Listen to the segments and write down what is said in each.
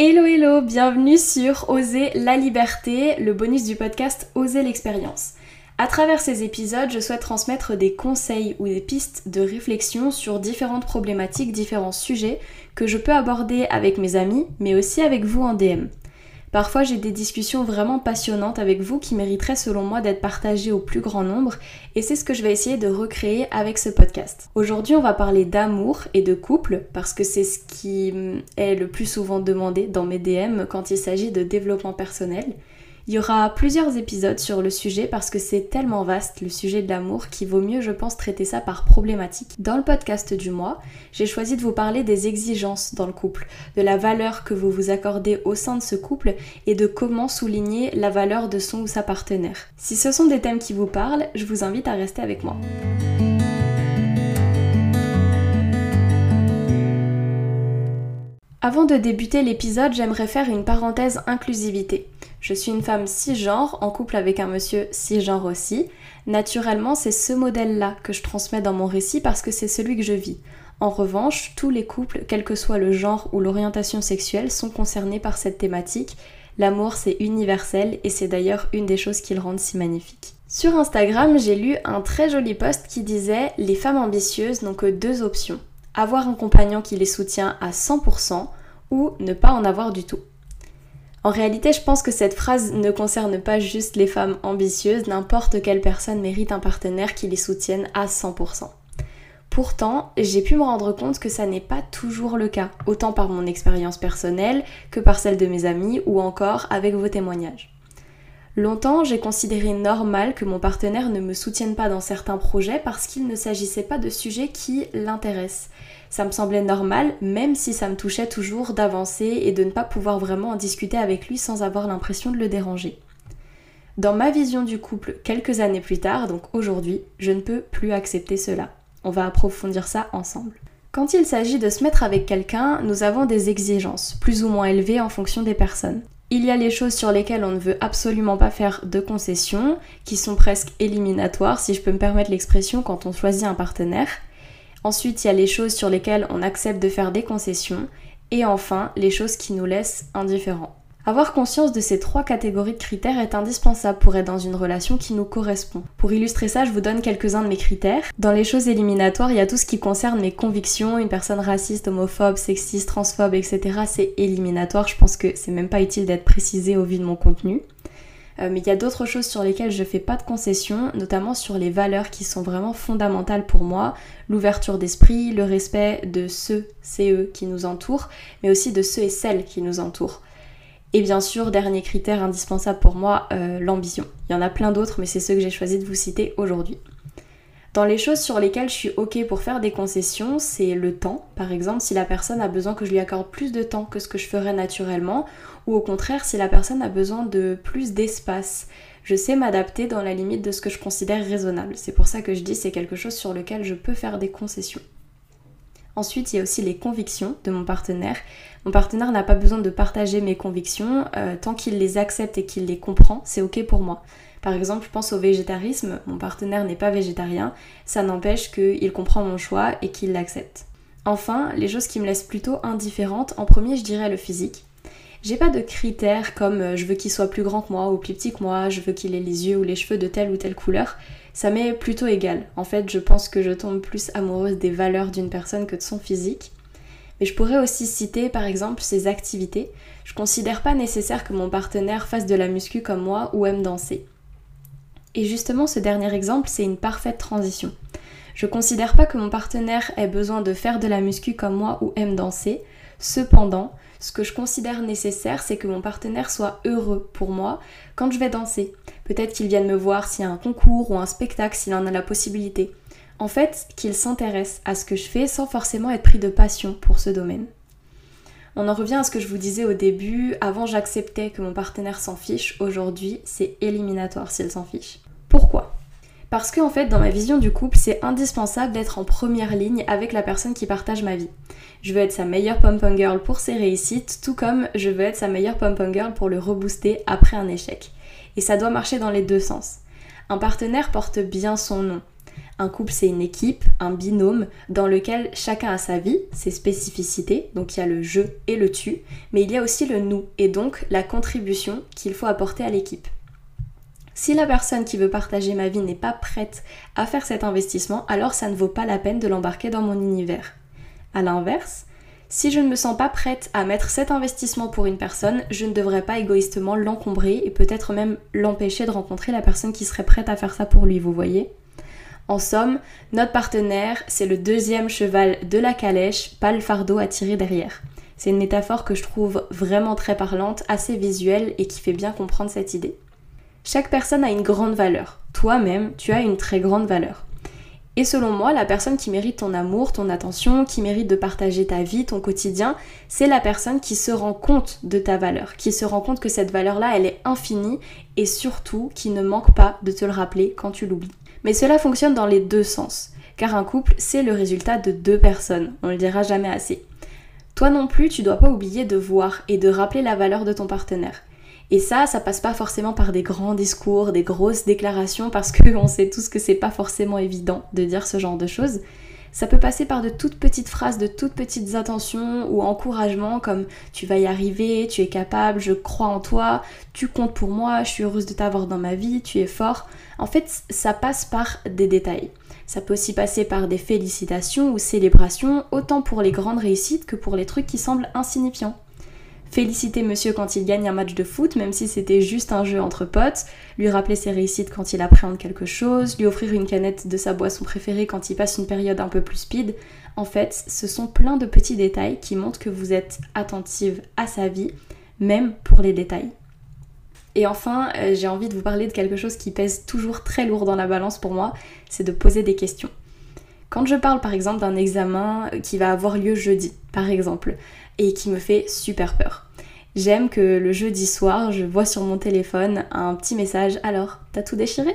Hello hello, bienvenue sur Oser la liberté, le bonus du podcast Oser l'expérience. À travers ces épisodes, je souhaite transmettre des conseils ou des pistes de réflexion sur différentes problématiques, différents sujets que je peux aborder avec mes amis, mais aussi avec vous en DM. Parfois j'ai des discussions vraiment passionnantes avec vous qui mériteraient selon moi d'être partagées au plus grand nombre et c'est ce que je vais essayer de recréer avec ce podcast. Aujourd'hui on va parler d'amour et de couple parce que c'est ce qui est le plus souvent demandé dans mes DM quand il s'agit de développement personnel. Il y aura plusieurs épisodes sur le sujet parce que c'est tellement vaste le sujet de l'amour qu'il vaut mieux je pense traiter ça par problématique. Dans le podcast du mois, j'ai choisi de vous parler des exigences dans le couple, de la valeur que vous vous accordez au sein de ce couple et de comment souligner la valeur de son ou sa partenaire. Si ce sont des thèmes qui vous parlent, je vous invite à rester avec moi. Avant de débuter l'épisode, j'aimerais faire une parenthèse inclusivité. Je suis une femme cisgenre en couple avec un monsieur cisgenre aussi. Naturellement, c'est ce modèle-là que je transmets dans mon récit parce que c'est celui que je vis. En revanche, tous les couples, quel que soit le genre ou l'orientation sexuelle, sont concernés par cette thématique. L'amour, c'est universel et c'est d'ailleurs une des choses qui le rendent si magnifique. Sur Instagram, j'ai lu un très joli post qui disait Les femmes ambitieuses n'ont que deux options. Avoir un compagnon qui les soutient à 100% ou ne pas en avoir du tout. En réalité, je pense que cette phrase ne concerne pas juste les femmes ambitieuses, n'importe quelle personne mérite un partenaire qui les soutienne à 100%. Pourtant, j'ai pu me rendre compte que ça n'est pas toujours le cas, autant par mon expérience personnelle que par celle de mes amis ou encore avec vos témoignages. Longtemps, j'ai considéré normal que mon partenaire ne me soutienne pas dans certains projets parce qu'il ne s'agissait pas de sujets qui l'intéressent. Ça me semblait normal, même si ça me touchait toujours d'avancer et de ne pas pouvoir vraiment en discuter avec lui sans avoir l'impression de le déranger. Dans ma vision du couple quelques années plus tard, donc aujourd'hui, je ne peux plus accepter cela. On va approfondir ça ensemble. Quand il s'agit de se mettre avec quelqu'un, nous avons des exigences, plus ou moins élevées en fonction des personnes. Il y a les choses sur lesquelles on ne veut absolument pas faire de concessions, qui sont presque éliminatoires, si je peux me permettre l'expression, quand on choisit un partenaire. Ensuite, il y a les choses sur lesquelles on accepte de faire des concessions. Et enfin, les choses qui nous laissent indifférents. Avoir conscience de ces trois catégories de critères est indispensable pour être dans une relation qui nous correspond. Pour illustrer ça, je vous donne quelques-uns de mes critères. Dans les choses éliminatoires, il y a tout ce qui concerne mes convictions, une personne raciste, homophobe, sexiste, transphobe, etc. C'est éliminatoire, je pense que c'est même pas utile d'être précisé au vu de mon contenu. Euh, mais il y a d'autres choses sur lesquelles je fais pas de concessions, notamment sur les valeurs qui sont vraiment fondamentales pour moi, l'ouverture d'esprit, le respect de ceux, c'est eux qui nous entourent, mais aussi de ceux et celles qui nous entourent. Et bien sûr, dernier critère indispensable pour moi, euh, l'ambition. Il y en a plein d'autres, mais c'est ceux que j'ai choisi de vous citer aujourd'hui. Dans les choses sur lesquelles je suis ok pour faire des concessions, c'est le temps. Par exemple, si la personne a besoin que je lui accorde plus de temps que ce que je ferais naturellement, ou au contraire, si la personne a besoin de plus d'espace. Je sais m'adapter dans la limite de ce que je considère raisonnable. C'est pour ça que je dis c'est quelque chose sur lequel je peux faire des concessions. Ensuite, il y a aussi les convictions de mon partenaire. Mon partenaire n'a pas besoin de partager mes convictions. Euh, tant qu'il les accepte et qu'il les comprend, c'est ok pour moi. Par exemple, je pense au végétarisme. Mon partenaire n'est pas végétarien. Ça n'empêche qu'il comprend mon choix et qu'il l'accepte. Enfin, les choses qui me laissent plutôt indifférente, en premier, je dirais le physique. J'ai pas de critères comme euh, je veux qu'il soit plus grand que moi ou plus petit que moi, je veux qu'il ait les yeux ou les cheveux de telle ou telle couleur. Ça m'est plutôt égal. En fait, je pense que je tombe plus amoureuse des valeurs d'une personne que de son physique. Mais je pourrais aussi citer par exemple ses activités. Je considère pas nécessaire que mon partenaire fasse de la muscu comme moi ou aime danser. Et justement, ce dernier exemple, c'est une parfaite transition. Je considère pas que mon partenaire ait besoin de faire de la muscu comme moi ou aime danser. Cependant, ce que je considère nécessaire, c'est que mon partenaire soit heureux pour moi quand je vais danser. Peut-être qu'il vienne me voir s'il y a un concours ou un spectacle, s'il en a la possibilité. En fait, qu'il s'intéresse à ce que je fais sans forcément être pris de passion pour ce domaine. On en revient à ce que je vous disais au début, avant j'acceptais que mon partenaire s'en fiche, aujourd'hui c'est éliminatoire s'il s'en fiche. Pourquoi? Parce qu'en en fait dans ma vision du couple c'est indispensable d'être en première ligne avec la personne qui partage ma vie. Je veux être sa meilleure pom-pom girl pour ses réussites, tout comme je veux être sa meilleure pom-pom girl pour le rebooster après un échec. Et ça doit marcher dans les deux sens. Un partenaire porte bien son nom. Un couple, c'est une équipe, un binôme, dans lequel chacun a sa vie, ses spécificités, donc il y a le je et le tu, mais il y a aussi le nous, et donc la contribution qu'il faut apporter à l'équipe. Si la personne qui veut partager ma vie n'est pas prête à faire cet investissement, alors ça ne vaut pas la peine de l'embarquer dans mon univers. A l'inverse, si je ne me sens pas prête à mettre cet investissement pour une personne, je ne devrais pas égoïstement l'encombrer et peut-être même l'empêcher de rencontrer la personne qui serait prête à faire ça pour lui, vous voyez? En somme, notre partenaire, c'est le deuxième cheval de la calèche, pas le fardeau à tirer derrière. C'est une métaphore que je trouve vraiment très parlante, assez visuelle et qui fait bien comprendre cette idée. Chaque personne a une grande valeur. Toi-même, tu as une très grande valeur. Et selon moi, la personne qui mérite ton amour, ton attention, qui mérite de partager ta vie, ton quotidien, c'est la personne qui se rend compte de ta valeur, qui se rend compte que cette valeur-là, elle est infinie et surtout qui ne manque pas de te le rappeler quand tu l'oublies. Mais cela fonctionne dans les deux sens, car un couple, c'est le résultat de deux personnes, on le dira jamais assez. Toi non plus, tu dois pas oublier de voir et de rappeler la valeur de ton partenaire. Et ça, ça passe pas forcément par des grands discours, des grosses déclarations, parce qu'on sait tous que c'est pas forcément évident de dire ce genre de choses. Ça peut passer par de toutes petites phrases, de toutes petites attentions ou encouragements comme tu vas y arriver, tu es capable, je crois en toi, tu comptes pour moi, je suis heureuse de t'avoir dans ma vie, tu es fort. En fait, ça passe par des détails. Ça peut aussi passer par des félicitations ou célébrations, autant pour les grandes réussites que pour les trucs qui semblent insignifiants féliciter monsieur quand il gagne un match de foot, même si c'était juste un jeu entre potes, lui rappeler ses réussites quand il appréhende quelque chose, lui offrir une canette de sa boisson préférée quand il passe une période un peu plus speed. En fait, ce sont plein de petits détails qui montrent que vous êtes attentive à sa vie, même pour les détails. Et enfin, euh, j'ai envie de vous parler de quelque chose qui pèse toujours très lourd dans la balance pour moi, c'est de poser des questions. Quand je parle par exemple d'un examen qui va avoir lieu jeudi, par exemple, et qui me fait super peur. J'aime que le jeudi soir, je vois sur mon téléphone un petit message. Alors, t'as tout déchiré?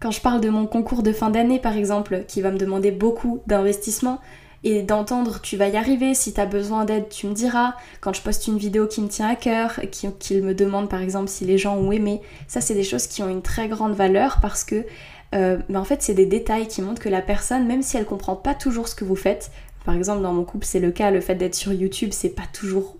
Quand je parle de mon concours de fin d'année par exemple, qui va me demander beaucoup d'investissement, et d'entendre tu vas y arriver, si t'as besoin d'aide tu me diras, quand je poste une vidéo qui me tient à cœur, qu'il me demande par exemple si les gens ont aimé, ça c'est des choses qui ont une très grande valeur parce que euh, mais en fait c'est des détails qui montrent que la personne, même si elle comprend pas toujours ce que vous faites, par exemple, dans mon couple, c'est le cas, le fait d'être sur YouTube, c'est pas toujours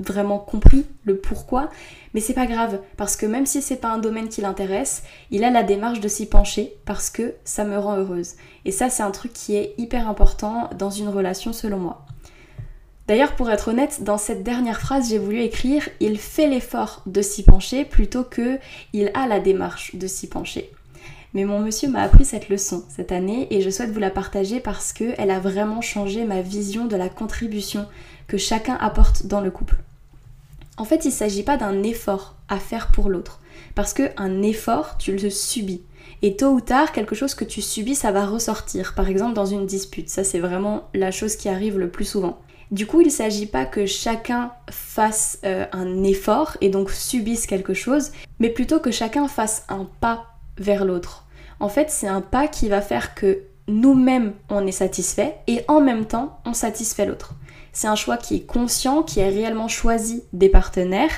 vraiment compris le pourquoi, mais c'est pas grave parce que même si c'est pas un domaine qui l'intéresse, il a la démarche de s'y pencher parce que ça me rend heureuse. Et ça, c'est un truc qui est hyper important dans une relation selon moi. D'ailleurs, pour être honnête, dans cette dernière phrase, j'ai voulu écrire il fait l'effort de s'y pencher plutôt que il a la démarche de s'y pencher. Mais mon monsieur m'a appris cette leçon cette année et je souhaite vous la partager parce qu'elle a vraiment changé ma vision de la contribution que chacun apporte dans le couple. En fait, il ne s'agit pas d'un effort à faire pour l'autre. Parce qu'un effort, tu le subis. Et tôt ou tard, quelque chose que tu subis, ça va ressortir. Par exemple, dans une dispute. Ça, c'est vraiment la chose qui arrive le plus souvent. Du coup, il ne s'agit pas que chacun fasse euh, un effort et donc subisse quelque chose, mais plutôt que chacun fasse un pas vers l'autre. En fait, c'est un pas qui va faire que nous-mêmes, on est satisfait et en même temps, on satisfait l'autre. C'est un choix qui est conscient, qui est réellement choisi des partenaires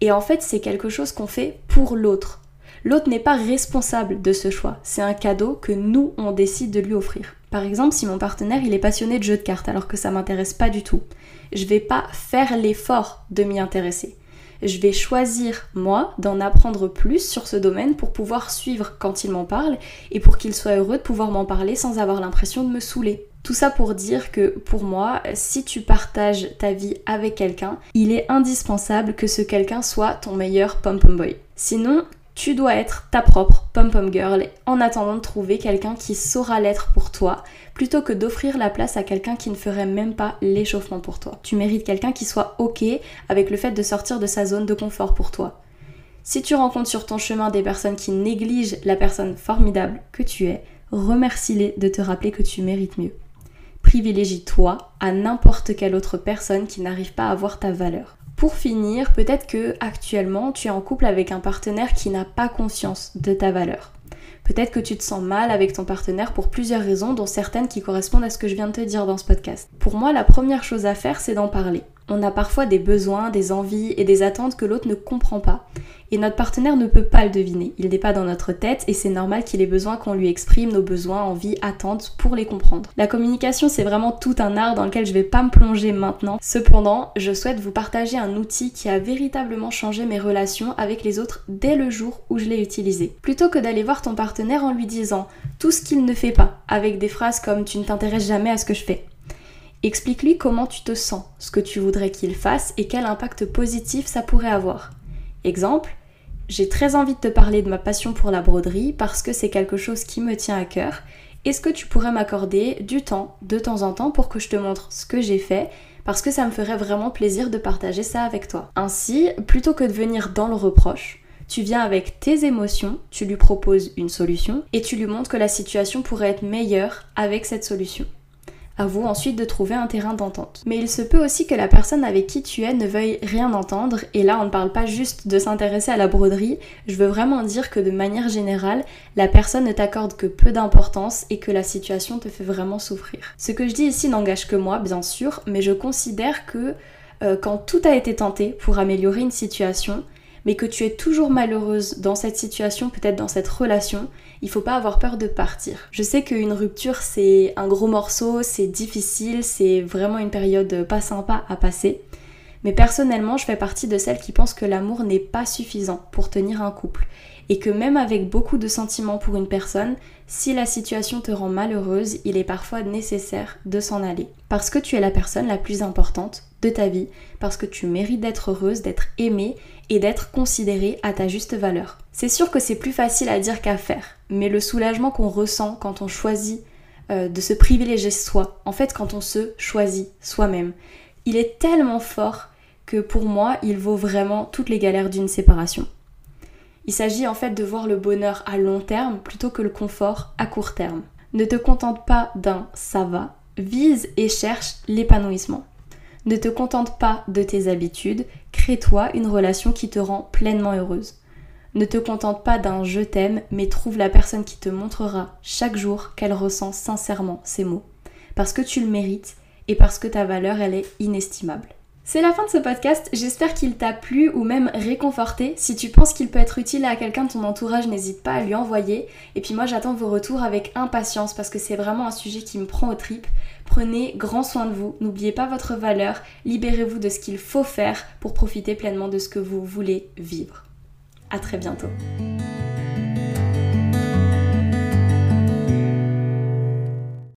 et en fait, c'est quelque chose qu'on fait pour l'autre. L'autre n'est pas responsable de ce choix, c'est un cadeau que nous, on décide de lui offrir. Par exemple, si mon partenaire, il est passionné de jeux de cartes alors que ça m'intéresse pas du tout, je vais pas faire l'effort de m'y intéresser je vais choisir, moi, d'en apprendre plus sur ce domaine pour pouvoir suivre quand il m'en parle et pour qu'il soit heureux de pouvoir m'en parler sans avoir l'impression de me saouler. Tout ça pour dire que pour moi, si tu partages ta vie avec quelqu'un, il est indispensable que ce quelqu'un soit ton meilleur pom-pom boy. Sinon, tu dois être ta propre pom-pom girl en attendant de trouver quelqu'un qui saura l'être pour toi, plutôt que d'offrir la place à quelqu'un qui ne ferait même pas l'échauffement pour toi. Tu mérites quelqu'un qui soit ok avec le fait de sortir de sa zone de confort pour toi. Si tu rencontres sur ton chemin des personnes qui négligent la personne formidable que tu es, remercie-les de te rappeler que tu mérites mieux. Privilégie-toi à n'importe quelle autre personne qui n'arrive pas à voir ta valeur. Pour finir, peut-être que actuellement tu es en couple avec un partenaire qui n'a pas conscience de ta valeur. Peut-être que tu te sens mal avec ton partenaire pour plusieurs raisons, dont certaines qui correspondent à ce que je viens de te dire dans ce podcast. Pour moi, la première chose à faire, c'est d'en parler. On a parfois des besoins, des envies et des attentes que l'autre ne comprend pas. Et notre partenaire ne peut pas le deviner. Il n'est pas dans notre tête et c'est normal qu'il ait besoin qu'on lui exprime nos besoins, envies, attentes pour les comprendre. La communication, c'est vraiment tout un art dans lequel je vais pas me plonger maintenant. Cependant, je souhaite vous partager un outil qui a véritablement changé mes relations avec les autres dès le jour où je l'ai utilisé. Plutôt que d'aller voir ton partenaire en lui disant tout ce qu'il ne fait pas, avec des phrases comme tu ne t'intéresses jamais à ce que je fais. Explique-lui comment tu te sens, ce que tu voudrais qu'il fasse et quel impact positif ça pourrait avoir. Exemple, j'ai très envie de te parler de ma passion pour la broderie parce que c'est quelque chose qui me tient à cœur. Est-ce que tu pourrais m'accorder du temps de temps en temps pour que je te montre ce que j'ai fait? Parce que ça me ferait vraiment plaisir de partager ça avec toi. Ainsi, plutôt que de venir dans le reproche, tu viens avec tes émotions, tu lui proposes une solution et tu lui montres que la situation pourrait être meilleure avec cette solution. À vous ensuite de trouver un terrain d'entente. Mais il se peut aussi que la personne avec qui tu es ne veuille rien entendre, et là on ne parle pas juste de s'intéresser à la broderie, je veux vraiment dire que de manière générale, la personne ne t'accorde que peu d'importance et que la situation te fait vraiment souffrir. Ce que je dis ici n'engage que moi, bien sûr, mais je considère que euh, quand tout a été tenté pour améliorer une situation, mais que tu es toujours malheureuse dans cette situation, peut-être dans cette relation, il faut pas avoir peur de partir. Je sais qu'une rupture c'est un gros morceau, c'est difficile, c'est vraiment une période pas sympa à passer. Mais personnellement, je fais partie de celles qui pensent que l'amour n'est pas suffisant pour tenir un couple et que même avec beaucoup de sentiments pour une personne, si la situation te rend malheureuse, il est parfois nécessaire de s'en aller. Parce que tu es la personne la plus importante ta vie, parce que tu mérites d'être heureuse, d'être aimée et d'être considérée à ta juste valeur. C'est sûr que c'est plus facile à dire qu'à faire, mais le soulagement qu'on ressent quand on choisit euh, de se privilégier soi, en fait quand on se choisit soi-même, il est tellement fort que pour moi, il vaut vraiment toutes les galères d'une séparation. Il s'agit en fait de voir le bonheur à long terme plutôt que le confort à court terme. Ne te contente pas d'un ça va, vise et cherche l'épanouissement. Ne te contente pas de tes habitudes, crée-toi une relation qui te rend pleinement heureuse. Ne te contente pas d'un je t'aime, mais trouve la personne qui te montrera chaque jour qu'elle ressent sincèrement ces mots. Parce que tu le mérites et parce que ta valeur, elle est inestimable. C'est la fin de ce podcast, j'espère qu'il t'a plu ou même réconforté. Si tu penses qu'il peut être utile à quelqu'un de ton entourage, n'hésite pas à lui envoyer. Et puis moi j'attends vos retours avec impatience parce que c'est vraiment un sujet qui me prend aux tripes. Prenez grand soin de vous, n'oubliez pas votre valeur, libérez-vous de ce qu'il faut faire pour profiter pleinement de ce que vous voulez vivre. A très bientôt.